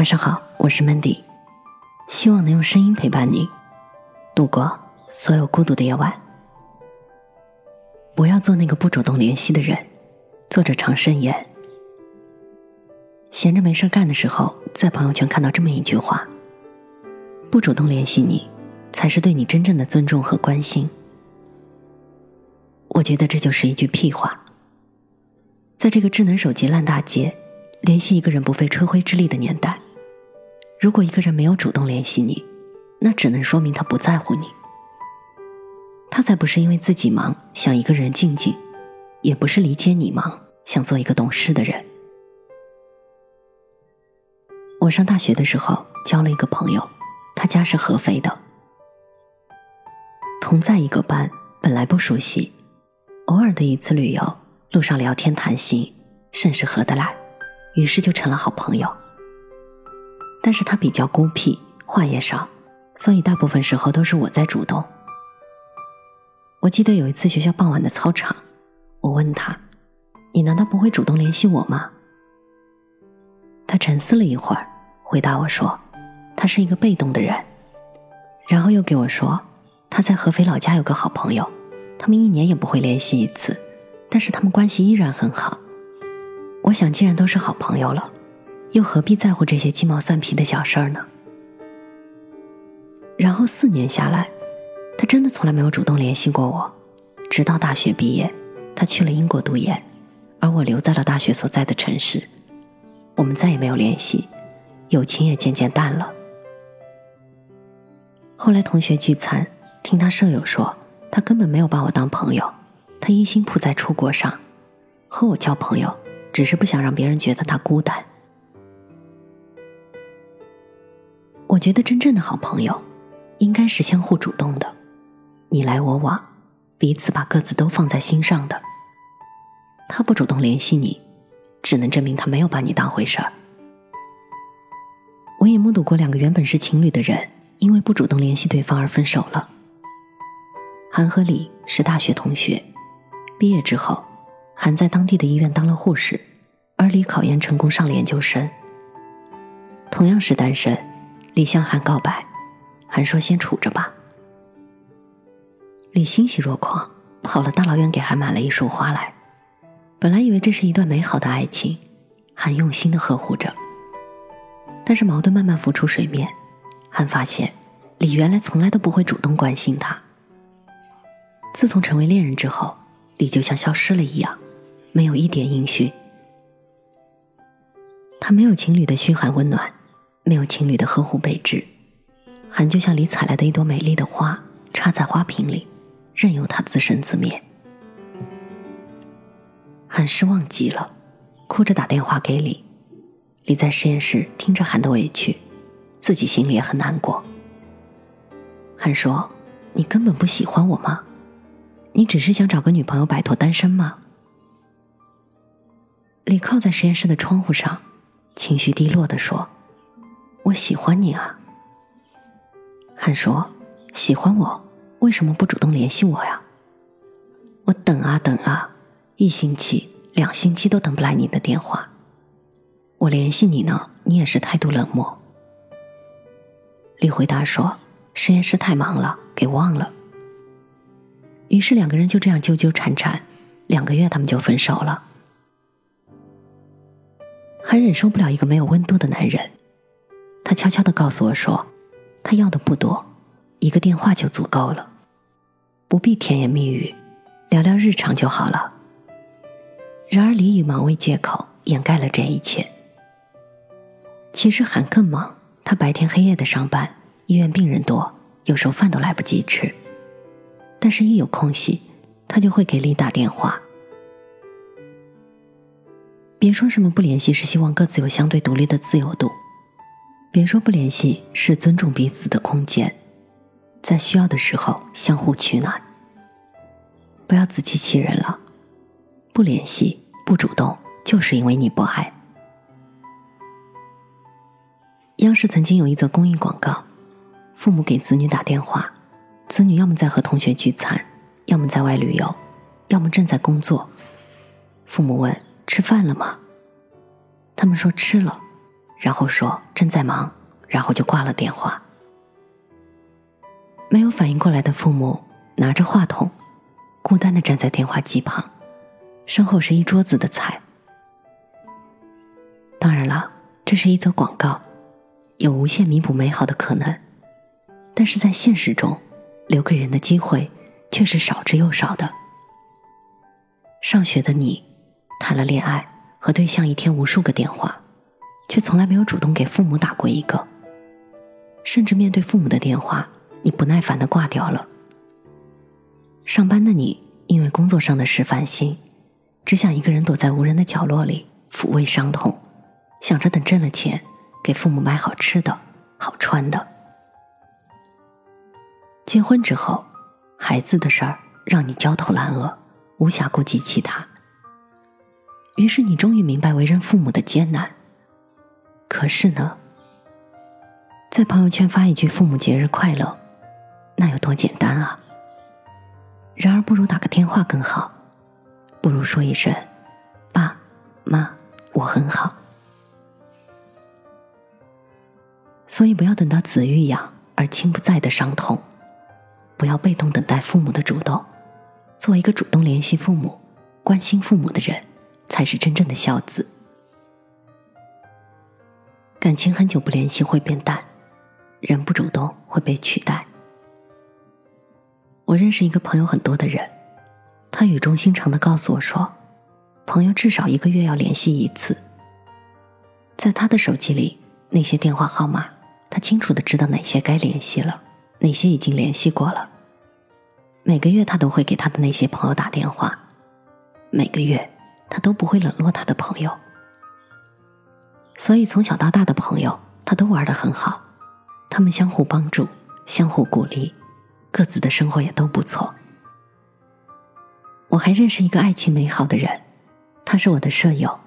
晚上好，我是 Mandy，希望能用声音陪伴你度过所有孤独的夜晚。不要做那个不主动联系的人。作者常慎言。闲着没事干的时候，在朋友圈看到这么一句话：不主动联系你，才是对你真正的尊重和关心。我觉得这就是一句屁话。在这个智能手机烂大街，联系一个人不费吹灰之力的年代。如果一个人没有主动联系你，那只能说明他不在乎你。他才不是因为自己忙想一个人静静，也不是理解你忙想做一个懂事的人。我上大学的时候交了一个朋友，他家是合肥的，同在一个班，本来不熟悉，偶尔的一次旅游，路上聊天谈心，甚是合得来，于是就成了好朋友。但是他比较孤僻，话也少，所以大部分时候都是我在主动。我记得有一次学校傍晚的操场，我问他：“你难道不会主动联系我吗？”他沉思了一会儿，回答我说：“他是一个被动的人。”然后又给我说：“他在合肥老家有个好朋友，他们一年也不会联系一次，但是他们关系依然很好。”我想，既然都是好朋友了。又何必在乎这些鸡毛蒜皮的小事儿呢？然后四年下来，他真的从来没有主动联系过我，直到大学毕业，他去了英国读研，而我留在了大学所在的城市，我们再也没有联系，友情也渐渐淡了。后来同学聚餐，听他舍友说，他根本没有把我当朋友，他一心扑在出国上，和我交朋友，只是不想让别人觉得他孤单。觉得真正的好朋友，应该是相互主动的，你来我往，彼此把各自都放在心上的。他不主动联系你，只能证明他没有把你当回事儿。我也目睹过两个原本是情侣的人，因为不主动联系对方而分手了。韩和李是大学同学，毕业之后，韩在当地的医院当了护士，而李考研成功上了研究生。同样是单身。李向韩告白，韩说：“先处着吧。”李欣喜若狂，跑了大老远给韩买了一束花来。本来以为这是一段美好的爱情，韩用心的呵护着。但是矛盾慢慢浮出水面，韩发现李原来从来都不会主动关心他。自从成为恋人之后，李就像消失了一样，没有一点音讯。他没有情侣的嘘寒问暖。没有情侣的呵护备至，韩就像李采来的一朵美丽的花，插在花瓶里，任由它自生自灭。韩失望极了，哭着打电话给李。李在实验室听着韩的委屈，自己心里也很难过。韩说：“你根本不喜欢我吗？你只是想找个女朋友摆脱单身吗？”李靠在实验室的窗户上，情绪低落的说。我喜欢你啊，汉说：“喜欢我，为什么不主动联系我呀？”我等啊等啊，一星期、两星期都等不来你的电话。我联系你呢，你也是态度冷漠。李回答说：“实验室太忙了，给忘了。”于是两个人就这样纠纠缠缠，两个月他们就分手了。还忍受不了一个没有温度的男人。他悄悄的告诉我说：“他要的不多，一个电话就足够了，不必甜言蜜语，聊聊日常就好了。”然而，李以忙为借口掩盖了这一切。其实韩更忙，他白天黑夜的上班，医院病人多，有时候饭都来不及吃。但是，一有空隙，他就会给李打电话。别说什么不联系是希望各自有相对独立的自由度。别说不联系是尊重彼此的空间，在需要的时候相互取暖。不要自欺欺人了，不联系不主动就是因为你不爱。央视曾经有一则公益广告，父母给子女打电话，子女要么在和同学聚餐，要么在外旅游，要么正在工作。父母问：“吃饭了吗？”他们说：“吃了。”然后说正在忙，然后就挂了电话。没有反应过来的父母拿着话筒，孤单的站在电话机旁，身后是一桌子的菜。当然了，这是一则广告，有无限弥补美好的可能，但是在现实中，留给人的机会却是少之又少的。上学的你，谈了恋爱，和对象一天无数个电话，却从来没有主动给父母打过一个，甚至面对父母的电话，你不耐烦的挂掉了。上班的你，因为工作上的事烦心，只想一个人躲在无人的角落里抚慰伤痛，想着等挣了钱，给父母买好吃的、好穿的。结婚之后，孩子的事儿让你焦头烂额。无暇顾及其他，于是你终于明白为人父母的艰难。可是呢，在朋友圈发一句“父母节日快乐”，那有多简单啊！然而，不如打个电话更好，不如说一声“爸妈，我很好”。所以，不要等到子欲养而亲不在的伤痛，不要被动等待父母的主动。做一个主动联系父母、关心父母的人，才是真正的孝子。感情很久不联系会变淡，人不主动会被取代。我认识一个朋友很多的人，他语重心长的告诉我说，朋友至少一个月要联系一次。在他的手机里，那些电话号码，他清楚的知道哪些该联系了，哪些已经联系过了。每个月他都会给他的那些朋友打电话，每个月他都不会冷落他的朋友，所以从小到大的朋友他都玩的很好，他们相互帮助，相互鼓励，各自的生活也都不错。我还认识一个爱情美好的人，他是我的舍友，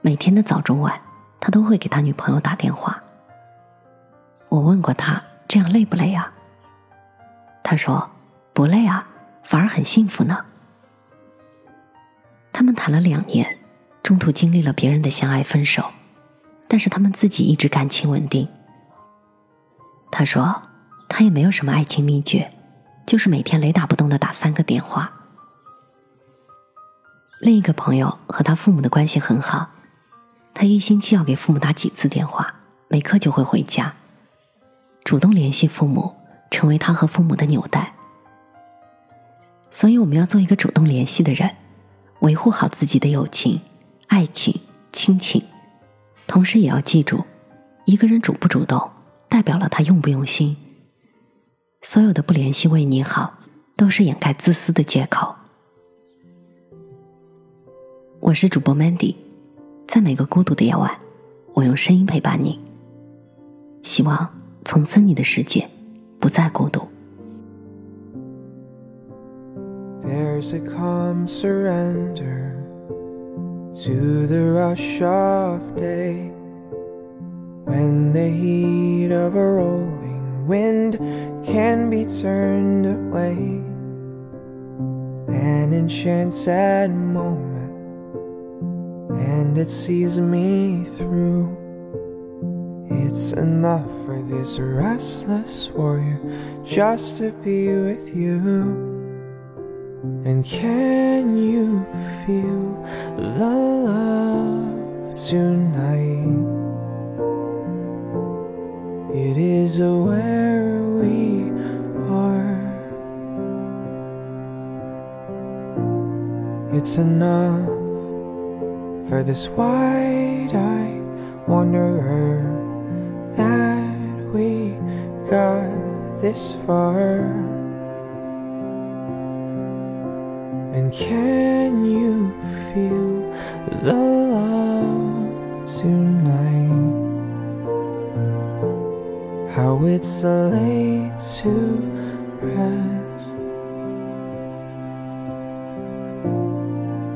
每天的早中晚他都会给他女朋友打电话。我问过他这样累不累啊？他说。不累啊，反而很幸福呢。他们谈了两年，中途经历了别人的相爱分手，但是他们自己一直感情稳定。他说，他也没有什么爱情秘诀，就是每天雷打不动的打三个电话。另一个朋友和他父母的关系很好，他一星期要给父母打几次电话，没课就会回家，主动联系父母，成为他和父母的纽带。所以，我们要做一个主动联系的人，维护好自己的友情、爱情、亲情，同时也要记住，一个人主不主动，代表了他用不用心。所有的不联系为你好，都是掩盖自私的借口。我是主播 Mandy，在每个孤独的夜晚，我用声音陪伴你。希望从此你的世界不再孤独。There's a calm surrender to the rush of day when the heat of a rolling wind can be turned away. An enchanted moment, and it sees me through. It's enough for this restless warrior just to be with you. And can you feel the love tonight? It is where we are. It's enough for this wide eyed wanderer that we got this far. And can you feel the love tonight? How it's laid to rest.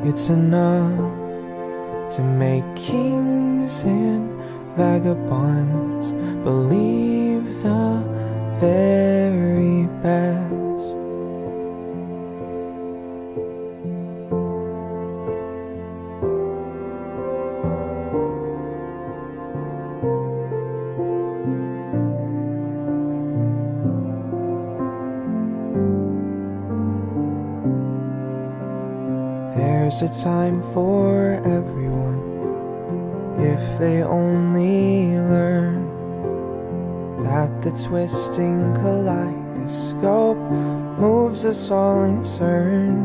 It's enough to make kings and vagabonds believe the very best. There's a time for everyone if they only learn that the twisting kaleidoscope moves us all in turn.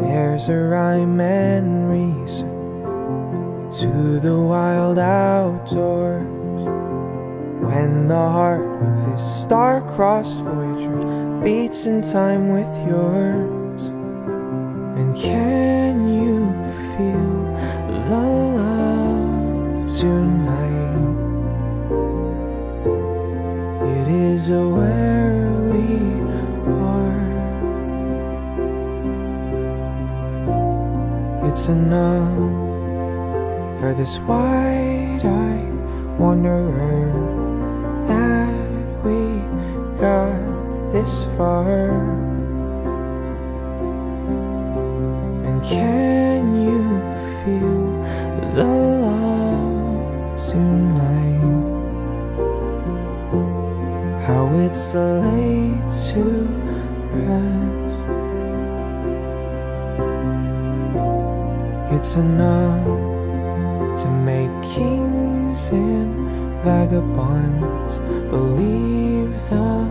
There's a rhyme and reason to the wild outdoors when the heart of this star-crossed voyager beats in time with yours. And can you feel the love tonight? It is where we are. It's enough for this wide-eyed wanderer that we got this far. Can you feel the love tonight? How it's late to rest. It's enough to make kings and vagabonds believe the